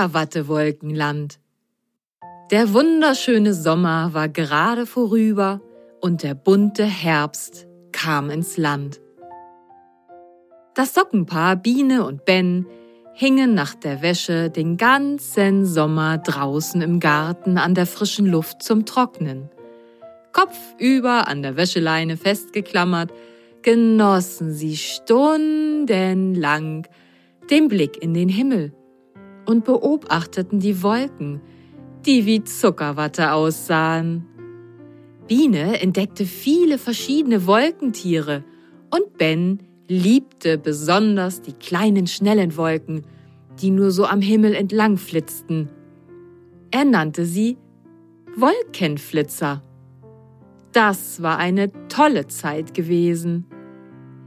Zuckerwattewolkenland. Der wunderschöne Sommer war gerade vorüber und der bunte Herbst kam ins Land. Das Sockenpaar Biene und Ben hingen nach der Wäsche den ganzen Sommer draußen im Garten an der frischen Luft zum Trocknen. Kopfüber an der Wäscheleine festgeklammert, genossen sie stundenlang den Blick in den Himmel und beobachteten die Wolken, die wie Zuckerwatte aussahen. Biene entdeckte viele verschiedene Wolkentiere und Ben liebte besonders die kleinen schnellen Wolken, die nur so am Himmel entlang flitzten. Er nannte sie Wolkenflitzer. Das war eine tolle Zeit gewesen.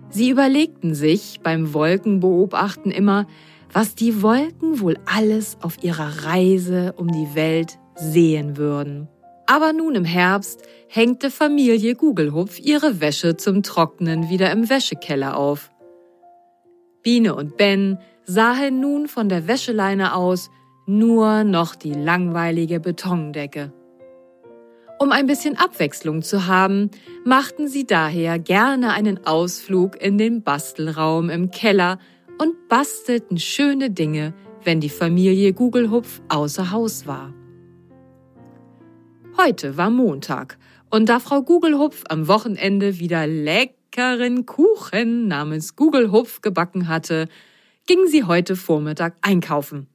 Sie überlegten sich beim Wolkenbeobachten immer, was die Wolken wohl alles auf ihrer Reise um die Welt sehen würden. Aber nun im Herbst hängte Familie Gugelhupf ihre Wäsche zum Trocknen wieder im Wäschekeller auf. Biene und Ben sahen nun von der Wäscheleine aus nur noch die langweilige Betondecke. Um ein bisschen Abwechslung zu haben, machten sie daher gerne einen Ausflug in den Bastelraum im Keller und bastelten schöne Dinge, wenn die Familie Gugelhupf außer Haus war. Heute war Montag und da Frau Gugelhupf am Wochenende wieder leckeren Kuchen namens Gugelhupf gebacken hatte, ging sie heute Vormittag einkaufen.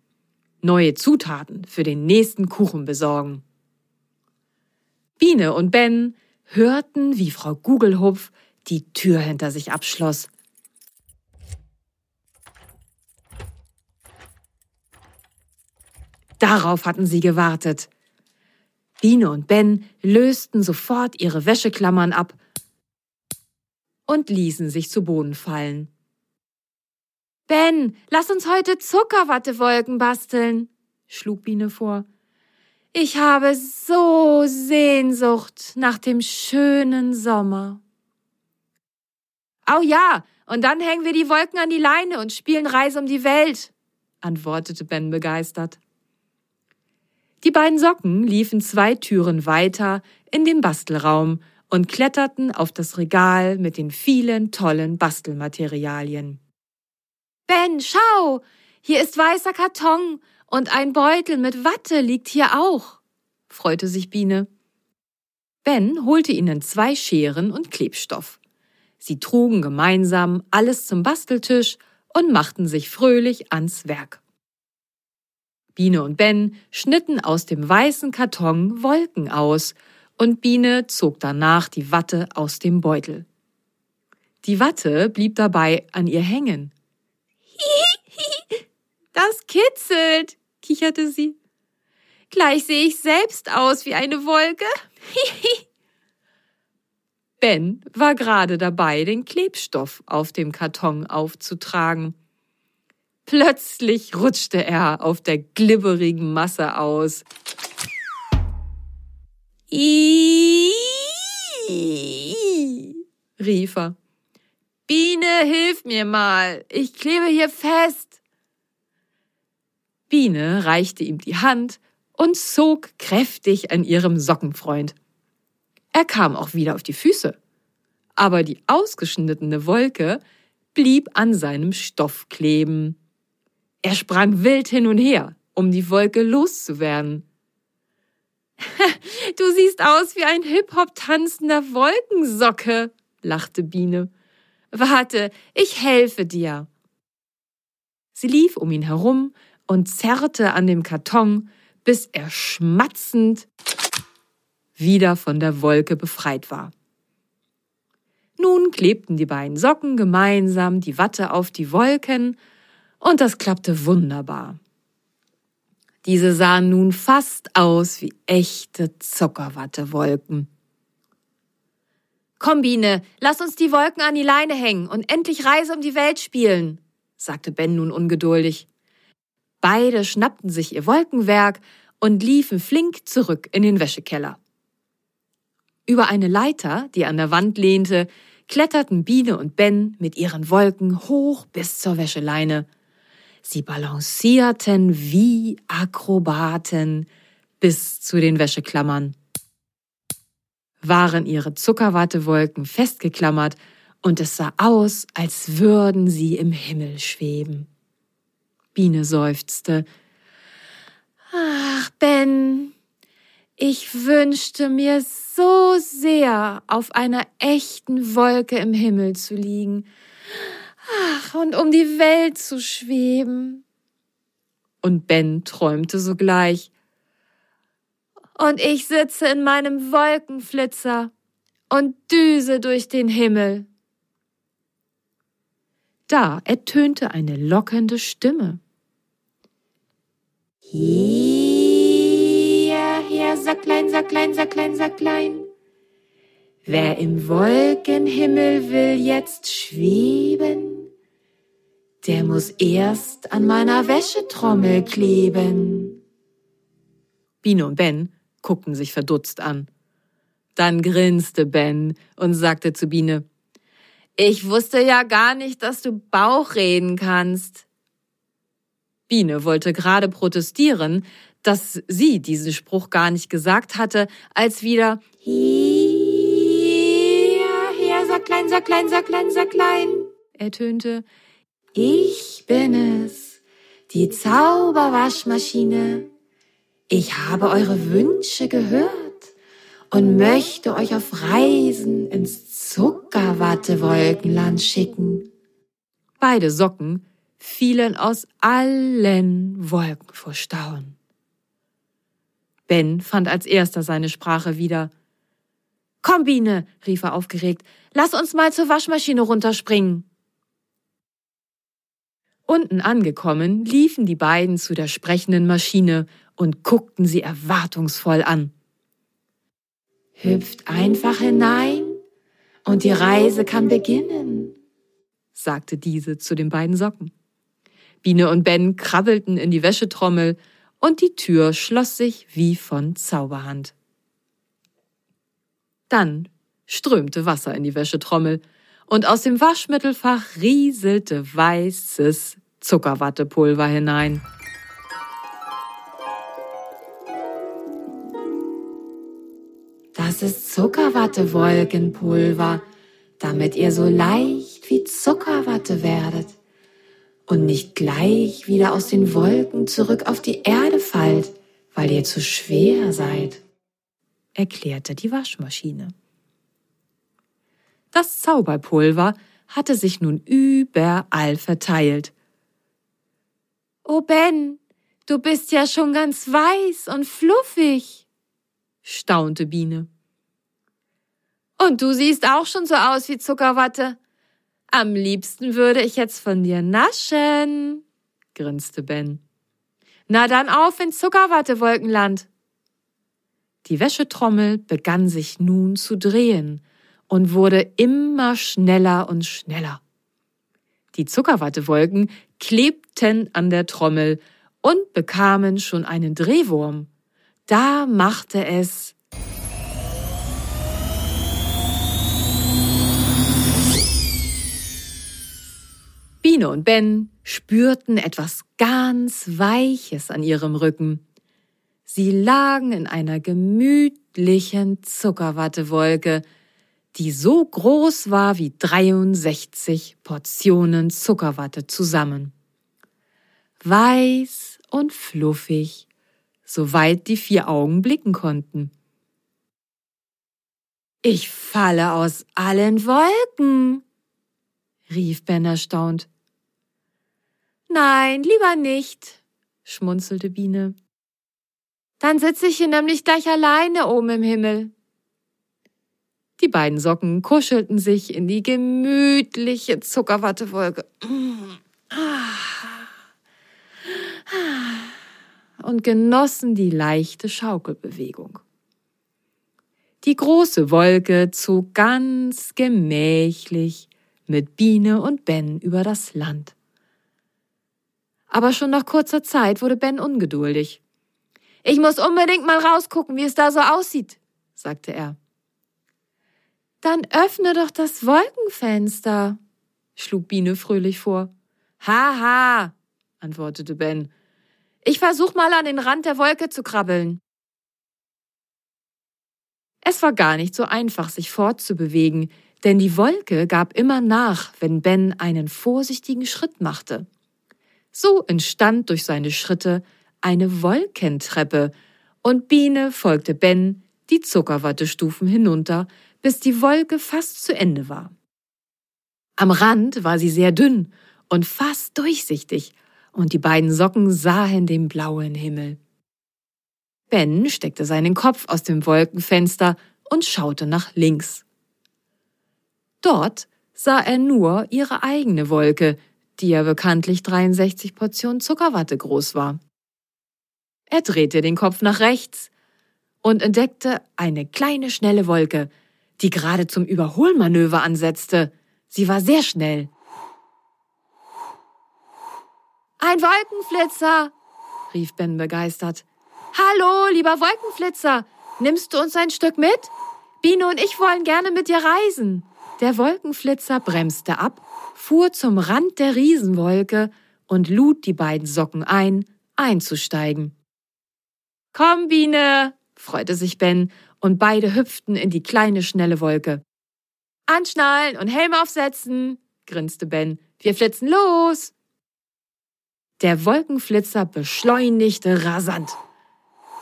Neue Zutaten für den nächsten Kuchen besorgen. Biene und Ben hörten, wie Frau Gugelhupf die Tür hinter sich abschloss Darauf hatten sie gewartet. Biene und Ben lösten sofort ihre Wäscheklammern ab und ließen sich zu Boden fallen. Ben, lass uns heute Zuckerwattewolken basteln, schlug Biene vor. Ich habe so Sehnsucht nach dem schönen Sommer. Au ja, und dann hängen wir die Wolken an die Leine und spielen Reise um die Welt, antwortete Ben begeistert. Die beiden Socken liefen zwei Türen weiter in den Bastelraum und kletterten auf das Regal mit den vielen tollen Bastelmaterialien. Ben, schau! Hier ist weißer Karton und ein Beutel mit Watte liegt hier auch, freute sich Biene. Ben holte ihnen zwei Scheren und Klebstoff. Sie trugen gemeinsam alles zum Basteltisch und machten sich fröhlich ans Werk. Biene und Ben schnitten aus dem weißen Karton Wolken aus und Biene zog danach die Watte aus dem Beutel. Die Watte blieb dabei an ihr hängen. Das kitzelt, kicherte sie. Gleich sehe ich selbst aus wie eine Wolke. Ben war gerade dabei, den Klebstoff auf dem Karton aufzutragen. Plötzlich rutschte er auf der glibberigen Masse aus. Iiii, rief er. Biene, hilf mir mal. Ich klebe hier fest. Biene reichte ihm die Hand und zog kräftig an ihrem Sockenfreund. Er kam auch wieder auf die Füße. Aber die ausgeschnittene Wolke blieb an seinem Stoff kleben. Er sprang wild hin und her, um die Wolke loszuwerden. du siehst aus wie ein Hip-Hop tanzender Wolkensocke, lachte Biene. Warte, ich helfe dir. Sie lief um ihn herum und zerrte an dem Karton, bis er schmatzend wieder von der Wolke befreit war. Nun klebten die beiden Socken gemeinsam die Watte auf die Wolken und das klappte wunderbar. Diese sahen nun fast aus wie echte Zuckerwattewolken. Komm, Biene, lass uns die Wolken an die Leine hängen und endlich Reise um die Welt spielen, sagte Ben nun ungeduldig. Beide schnappten sich ihr Wolkenwerk und liefen flink zurück in den Wäschekeller. Über eine Leiter, die an der Wand lehnte, kletterten Biene und Ben mit ihren Wolken hoch bis zur Wäscheleine Sie balancierten wie Akrobaten bis zu den Wäscheklammern. Waren ihre Zuckerwattewolken festgeklammert und es sah aus, als würden sie im Himmel schweben. Biene seufzte. Ach, Ben, ich wünschte mir so sehr, auf einer echten Wolke im Himmel zu liegen. Ach, und um die Welt zu schweben. Und Ben träumte sogleich. Und ich sitze in meinem Wolkenflitzer und düse durch den Himmel. Da ertönte eine lockende Stimme. Hierher, Sacklein, Sacklein, Sacklein, Sacklein. Wer im Wolkenhimmel will jetzt schweben, der muss erst an meiner Wäschetrommel kleben. Biene und Ben guckten sich verdutzt an. Dann grinste Ben und sagte zu Biene, ich wusste ja gar nicht, dass du Bauch reden kannst. Biene wollte gerade protestieren, dass sie diesen Spruch gar nicht gesagt hatte, als wieder Hier, hier, sehr klein, sehr klein, sehr klein, sehr klein ertönte. Ich bin es, die Zauberwaschmaschine. Ich habe eure Wünsche gehört und möchte euch auf Reisen ins Zuckerwattewolkenland schicken. Beide Socken fielen aus allen Wolken vor Staunen. Ben fand als erster seine Sprache wieder. Komm, Biene, rief er aufgeregt, lass uns mal zur Waschmaschine runterspringen. Unten angekommen, liefen die beiden zu der sprechenden Maschine und guckten sie erwartungsvoll an. Hüpft einfach hinein und die Reise kann beginnen, sagte diese zu den beiden Socken. Biene und Ben krabbelten in die Wäschetrommel und die Tür schloss sich wie von Zauberhand. Dann strömte Wasser in die Wäschetrommel und aus dem Waschmittelfach rieselte weißes Zuckerwattepulver hinein. Das ist Zuckerwattewolkenpulver, damit ihr so leicht wie Zuckerwatte werdet und nicht gleich wieder aus den Wolken zurück auf die Erde fallt, weil ihr zu schwer seid, erklärte die Waschmaschine. Das Zauberpulver hatte sich nun überall verteilt. Oh Ben, du bist ja schon ganz weiß und fluffig, staunte Biene. Und du siehst auch schon so aus wie Zuckerwatte. Am liebsten würde ich jetzt von dir naschen, grinste Ben. Na dann auf ins Zuckerwattewolkenland. Die Wäschetrommel begann sich nun zu drehen und wurde immer schneller und schneller. Die Zuckerwattewolken klebten an der Trommel und bekamen schon einen Drehwurm. Da machte es Biene und Ben spürten etwas ganz Weiches an ihrem Rücken. Sie lagen in einer gemütlichen Zuckerwattewolke, die so groß war wie 63 Portionen Zuckerwatte zusammen. Weiß und fluffig soweit die vier Augen blicken konnten. Ich falle aus allen Wolken, rief Ben erstaunt. Nein, lieber nicht, schmunzelte Biene. Dann sitze ich hier nämlich gleich alleine oben im Himmel. Die beiden Socken kuschelten sich in die gemütliche Zuckerwattewolke. Und genossen die leichte Schaukelbewegung. Die große Wolke zog ganz gemächlich mit Biene und Ben über das Land. Aber schon nach kurzer Zeit wurde Ben ungeduldig. Ich muss unbedingt mal rausgucken, wie es da so aussieht, sagte er. Dann öffne doch das Wolkenfenster, schlug Biene fröhlich vor. Haha, antwortete Ben. Ich versuch mal an den Rand der Wolke zu krabbeln. Es war gar nicht so einfach, sich fortzubewegen, denn die Wolke gab immer nach, wenn Ben einen vorsichtigen Schritt machte. So entstand durch seine Schritte eine Wolkentreppe, und Biene folgte Ben die Zuckerwattestufen hinunter, bis die Wolke fast zu Ende war. Am Rand war sie sehr dünn und fast durchsichtig, und die beiden Socken sahen den blauen Himmel. Ben steckte seinen Kopf aus dem Wolkenfenster und schaute nach links. Dort sah er nur ihre eigene Wolke, die ja bekanntlich 63 Portionen Zuckerwatte groß war. Er drehte den Kopf nach rechts und entdeckte eine kleine, schnelle Wolke, die gerade zum Überholmanöver ansetzte. Sie war sehr schnell. Ein Wolkenflitzer, rief Ben begeistert. Hallo, lieber Wolkenflitzer, nimmst du uns ein Stück mit? Biene und ich wollen gerne mit dir reisen. Der Wolkenflitzer bremste ab, fuhr zum Rand der Riesenwolke und lud die beiden Socken ein, einzusteigen. Komm, Biene, freute sich Ben, und beide hüpften in die kleine, schnelle Wolke. Anschnallen und Helm aufsetzen, grinste Ben. Wir flitzen los. Der Wolkenflitzer beschleunigte rasant.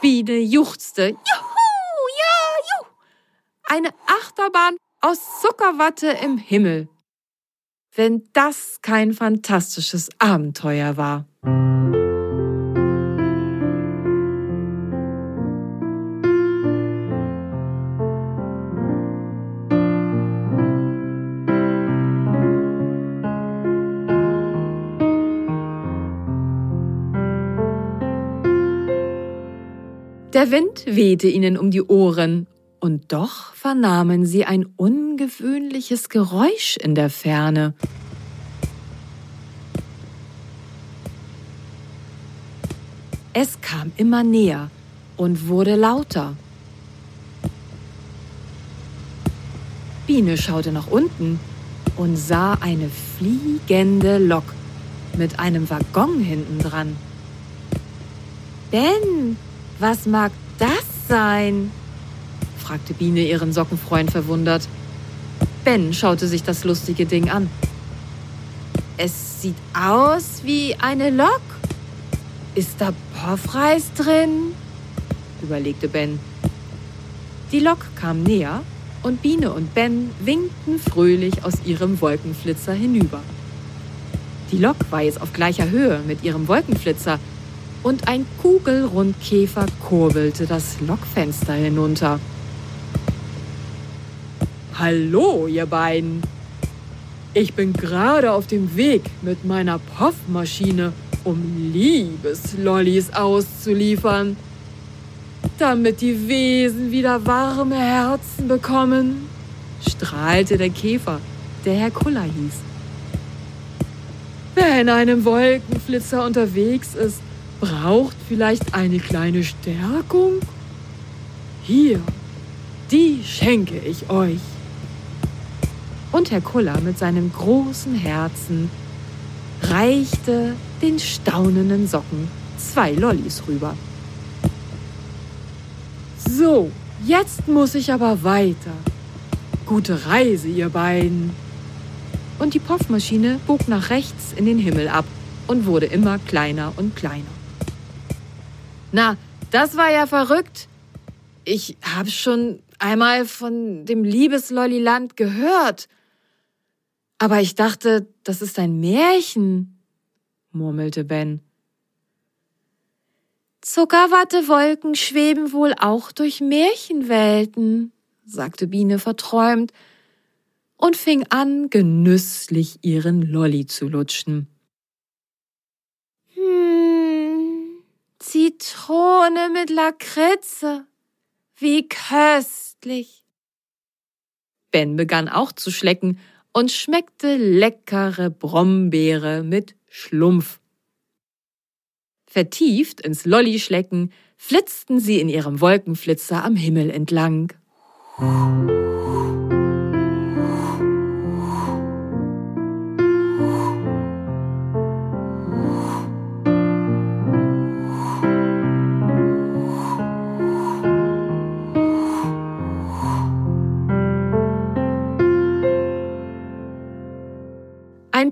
Biene juchzte. Juhu, ja, juhu. Eine Achterbahn aus Zuckerwatte im Himmel. Wenn das kein fantastisches Abenteuer war. Der Wind wehte ihnen um die Ohren, und doch vernahmen sie ein ungewöhnliches Geräusch in der Ferne. Es kam immer näher und wurde lauter. Biene schaute nach unten und sah eine fliegende Lok mit einem Waggon hinten dran. Ben, was mag das sein? fragte Biene ihren Sockenfreund verwundert. Ben schaute sich das lustige Ding an. Es sieht aus wie eine Lok. Ist da Poffreis drin? überlegte Ben. Die Lok kam näher und Biene und Ben winkten fröhlich aus ihrem Wolkenflitzer hinüber. Die Lok war jetzt auf gleicher Höhe mit ihrem Wolkenflitzer und ein Kugelrundkäfer kurbelte das Lokfenster hinunter. Hallo, ihr beiden! Ich bin gerade auf dem Weg mit meiner Puffmaschine, um Liebeslollis auszuliefern, damit die Wesen wieder warme Herzen bekommen, strahlte der Käfer, der Herr Kuller hieß. Wer in einem Wolkenflitzer unterwegs ist, braucht vielleicht eine kleine Stärkung? Hier, die schenke ich euch. Und Herr Kuller mit seinem großen Herzen reichte den staunenden Socken zwei Lollis rüber. So, jetzt muss ich aber weiter. Gute Reise, ihr beiden. Und die Puffmaschine bog nach rechts in den Himmel ab und wurde immer kleiner und kleiner. Na, das war ja verrückt. Ich habe schon einmal von dem Liebeslolliland gehört. Aber ich dachte, das ist ein Märchen, murmelte Ben. Zuckerwattewolken schweben wohl auch durch Märchenwelten, sagte Biene verträumt und fing an, genüsslich ihren Lolli zu lutschen. Zitrone mit Lakritze. Wie köstlich. Ben begann auch zu schlecken und schmeckte leckere Brombeere mit Schlumpf. Vertieft ins Lollischlecken flitzten sie in ihrem Wolkenflitzer am Himmel entlang.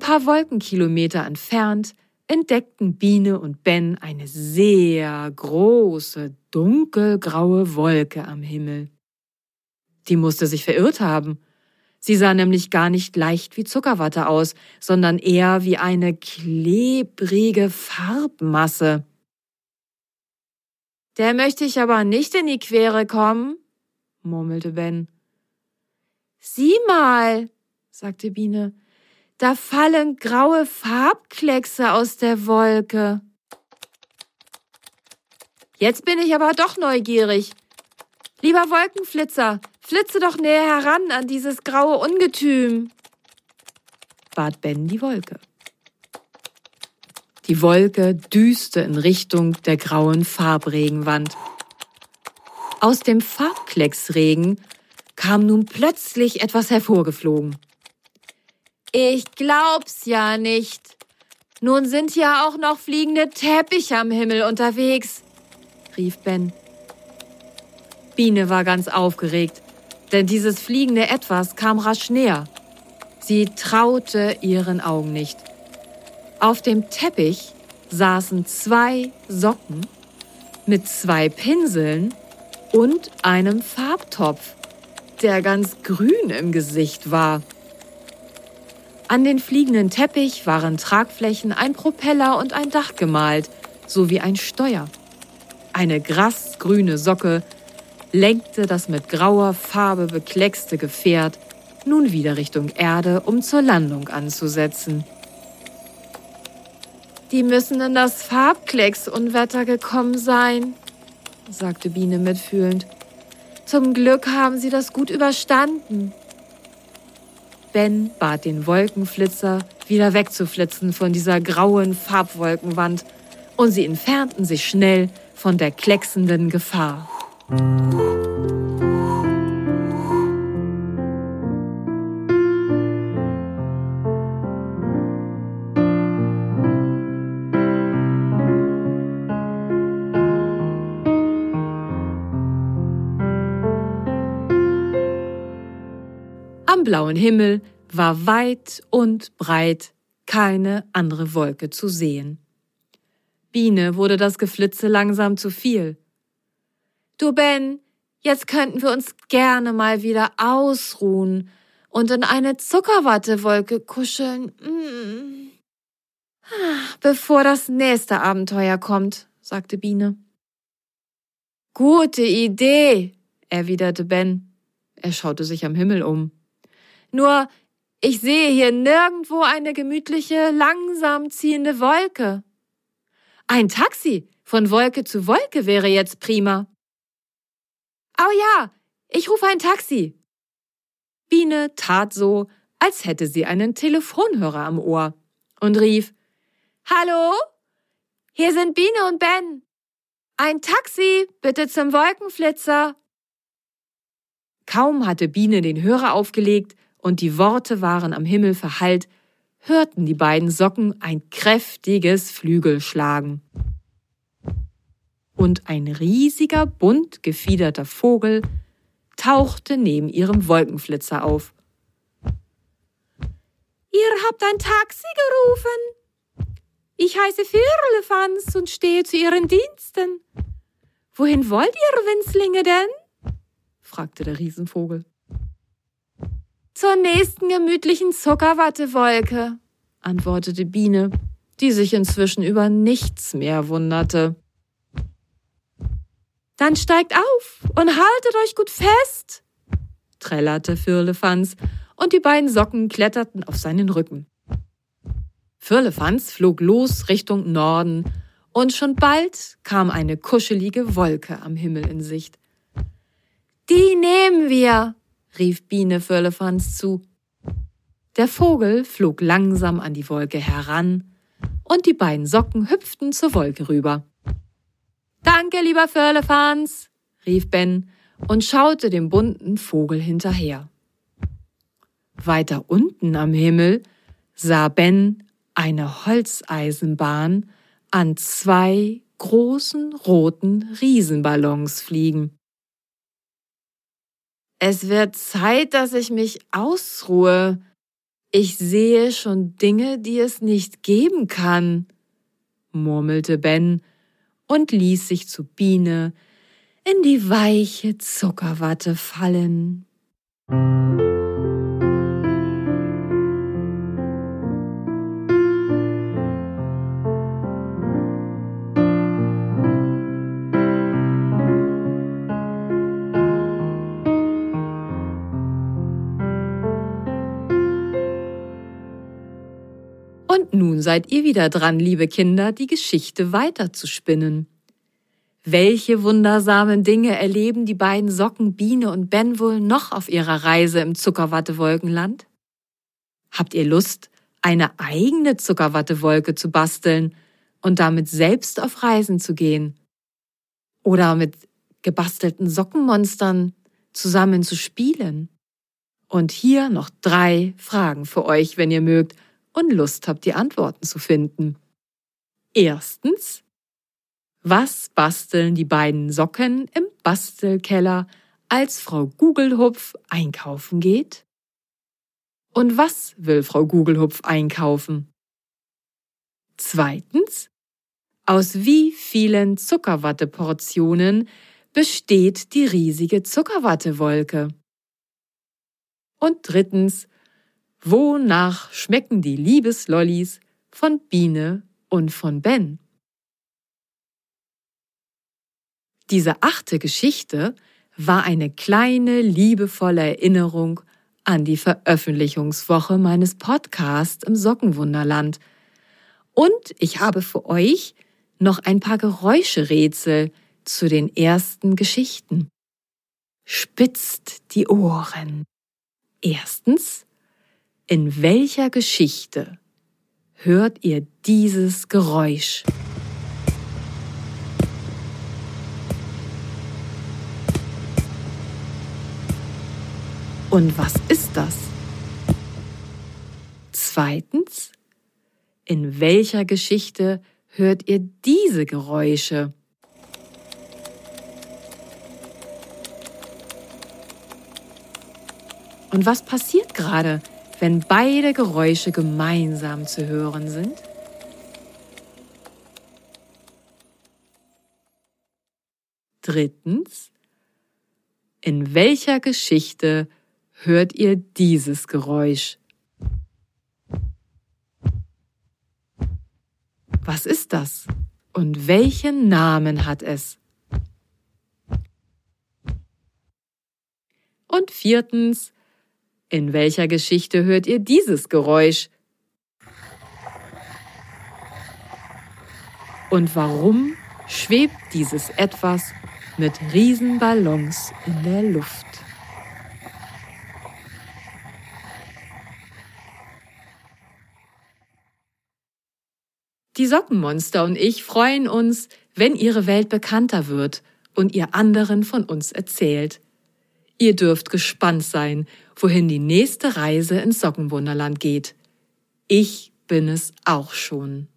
Paar Wolkenkilometer entfernt entdeckten Biene und Ben eine sehr große, dunkelgraue Wolke am Himmel. Die musste sich verirrt haben. Sie sah nämlich gar nicht leicht wie Zuckerwatte aus, sondern eher wie eine klebrige Farbmasse. Der möchte ich aber nicht in die Quere kommen, murmelte Ben. Sieh mal, sagte Biene, da fallen graue Farbkleckse aus der Wolke. Jetzt bin ich aber doch neugierig. Lieber Wolkenflitzer, flitze doch näher heran an dieses graue Ungetüm, bat Ben die Wolke. Die Wolke düste in Richtung der grauen Farbregenwand. Aus dem Farbklecksregen kam nun plötzlich etwas hervorgeflogen. Ich glaub's ja nicht. Nun sind ja auch noch fliegende Teppiche am Himmel unterwegs, rief Ben. Biene war ganz aufgeregt, denn dieses fliegende Etwas kam rasch näher. Sie traute ihren Augen nicht. Auf dem Teppich saßen zwei Socken mit zwei Pinseln und einem Farbtopf, der ganz grün im Gesicht war. An den fliegenden Teppich waren Tragflächen, ein Propeller und ein Dach gemalt, sowie ein Steuer. Eine grasgrüne Socke lenkte das mit grauer Farbe bekleckste Gefährt nun wieder Richtung Erde, um zur Landung anzusetzen. Die müssen in das Farbklecksunwetter gekommen sein, sagte Biene mitfühlend. Zum Glück haben sie das gut überstanden. Ben bat den Wolkenflitzer, wieder wegzuflitzen von dieser grauen Farbwolkenwand, und sie entfernten sich schnell von der klecksenden Gefahr. Blauen Himmel war weit und breit keine andere Wolke zu sehen. Biene wurde das Geflitze langsam zu viel. Du Ben, jetzt könnten wir uns gerne mal wieder ausruhen und in eine Zuckerwattewolke kuscheln. Mm. Bevor das nächste Abenteuer kommt, sagte Biene. Gute Idee, erwiderte Ben. Er schaute sich am Himmel um. Nur ich sehe hier nirgendwo eine gemütliche, langsam ziehende Wolke. Ein Taxi von Wolke zu Wolke wäre jetzt prima. Oh ja, ich rufe ein Taxi. Biene tat so, als hätte sie einen Telefonhörer am Ohr und rief Hallo? Hier sind Biene und Ben. Ein Taxi, bitte zum Wolkenflitzer. Kaum hatte Biene den Hörer aufgelegt, und die Worte waren am Himmel verhallt, hörten die beiden Socken ein kräftiges Flügelschlagen. Und ein riesiger, bunt gefiederter Vogel tauchte neben ihrem Wolkenflitzer auf. Ihr habt ein Taxi gerufen. Ich heiße Firlefanz und stehe zu Ihren Diensten. Wohin wollt ihr, Winzlinge denn? fragte der Riesenvogel. Zur nächsten gemütlichen Zuckerwattewolke, antwortete Biene, die sich inzwischen über nichts mehr wunderte. Dann steigt auf und haltet euch gut fest, trällerte Firlefanz, und die beiden Socken kletterten auf seinen Rücken. Firlefanz flog los Richtung Norden, und schon bald kam eine kuschelige Wolke am Himmel in Sicht. Die nehmen wir, rief Biene Firlefanz zu. Der Vogel flog langsam an die Wolke heran, und die beiden Socken hüpften zur Wolke rüber. Danke, lieber Firlefanz, rief Ben und schaute dem bunten Vogel hinterher. Weiter unten am Himmel sah Ben eine Holzeisenbahn an zwei großen roten Riesenballons fliegen. Es wird Zeit, dass ich mich ausruhe. Ich sehe schon Dinge, die es nicht geben kann, murmelte Ben und ließ sich zu Biene in die weiche Zuckerwatte fallen. Seid ihr wieder dran, liebe Kinder, die Geschichte weiterzuspinnen. Welche wundersamen Dinge erleben die beiden Socken Biene und Ben wohl noch auf ihrer Reise im Zuckerwattewolkenland? Habt ihr Lust, eine eigene Zuckerwattewolke zu basteln und damit selbst auf Reisen zu gehen? Oder mit gebastelten Sockenmonstern zusammen zu spielen? Und hier noch drei Fragen für euch, wenn ihr mögt, und Lust habt, die Antworten zu finden. Erstens, was basteln die beiden Socken im Bastelkeller, als Frau Gugelhupf einkaufen geht? Und was will Frau Gugelhupf einkaufen? Zweitens, aus wie vielen Zuckerwatteportionen besteht die riesige Zuckerwattewolke? Und drittens, Wonach schmecken die Liebeslollis von Biene und von Ben? Diese achte Geschichte war eine kleine, liebevolle Erinnerung an die Veröffentlichungswoche meines Podcasts im Sockenwunderland. Und ich habe für euch noch ein paar Geräuscherätsel zu den ersten Geschichten. Spitzt die Ohren. Erstens in welcher Geschichte hört ihr dieses Geräusch? Und was ist das? Zweitens, in welcher Geschichte hört ihr diese Geräusche? Und was passiert gerade, wenn beide Geräusche gemeinsam zu hören sind? Drittens, in welcher Geschichte hört ihr dieses Geräusch? Was ist das? Und welchen Namen hat es? Und viertens, in welcher Geschichte hört ihr dieses Geräusch? Und warum schwebt dieses etwas mit Riesenballons in der Luft? Die Sockenmonster und ich freuen uns, wenn ihre Welt bekannter wird und ihr anderen von uns erzählt. Ihr dürft gespannt sein, wohin die nächste Reise ins Sockenwunderland geht. Ich bin es auch schon.